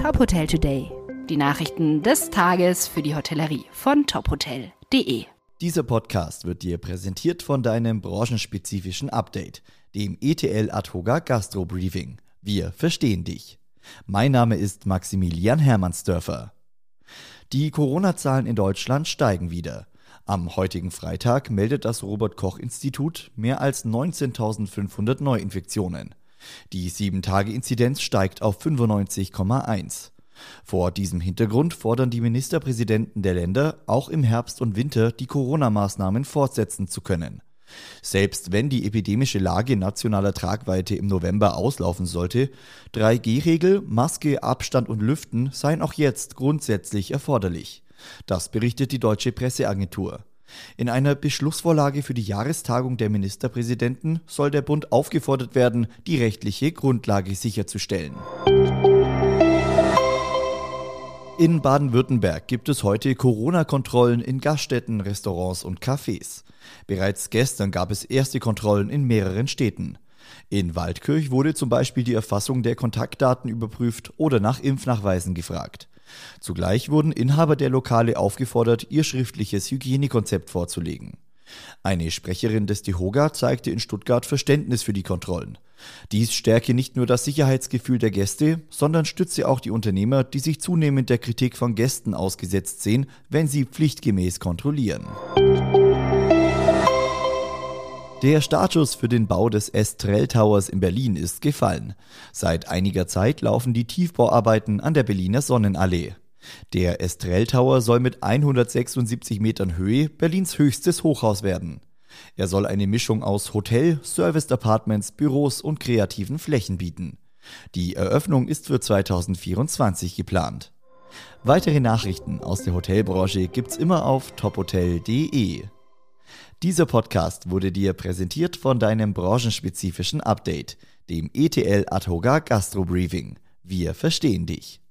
Top Hotel Today. Die Nachrichten des Tages für die Hotellerie von tophotel.de. Dieser Podcast wird dir präsentiert von deinem branchenspezifischen Update, dem ETL Adhoga Gastro Briefing. Wir verstehen dich. Mein Name ist Maximilian Hermannsdörfer. Die Corona-Zahlen in Deutschland steigen wieder. Am heutigen Freitag meldet das Robert Koch Institut mehr als 19.500 Neuinfektionen. Die 7-Tage-Inzidenz steigt auf 95,1. Vor diesem Hintergrund fordern die Ministerpräsidenten der Länder, auch im Herbst und Winter die Corona-Maßnahmen fortsetzen zu können. Selbst wenn die epidemische Lage nationaler Tragweite im November auslaufen sollte, 3G-Regel, Maske, Abstand und Lüften seien auch jetzt grundsätzlich erforderlich. Das berichtet die deutsche Presseagentur. In einer Beschlussvorlage für die Jahrestagung der Ministerpräsidenten soll der Bund aufgefordert werden, die rechtliche Grundlage sicherzustellen. In Baden-Württemberg gibt es heute Corona-Kontrollen in Gaststätten, Restaurants und Cafés. Bereits gestern gab es erste Kontrollen in mehreren Städten. In Waldkirch wurde zum Beispiel die Erfassung der Kontaktdaten überprüft oder nach Impfnachweisen gefragt. Zugleich wurden Inhaber der Lokale aufgefordert, ihr schriftliches Hygienekonzept vorzulegen. Eine Sprecherin des DEHOGA zeigte in Stuttgart Verständnis für die Kontrollen. Dies stärke nicht nur das Sicherheitsgefühl der Gäste, sondern stütze auch die Unternehmer, die sich zunehmend der Kritik von Gästen ausgesetzt sehen, wenn sie pflichtgemäß kontrollieren. Der Startschuss für den Bau des Estrell Towers in Berlin ist gefallen. Seit einiger Zeit laufen die Tiefbauarbeiten an der Berliner Sonnenallee. Der Estrell Tower soll mit 176 Metern Höhe Berlins höchstes Hochhaus werden. Er soll eine Mischung aus Hotel, Serviced Apartments, Büros und kreativen Flächen bieten. Die Eröffnung ist für 2024 geplant. Weitere Nachrichten aus der Hotelbranche gibt's immer auf tophotel.de. Dieser Podcast wurde dir präsentiert von deinem branchenspezifischen Update, dem ETL Adhoga Gastro Briefing. Wir verstehen dich.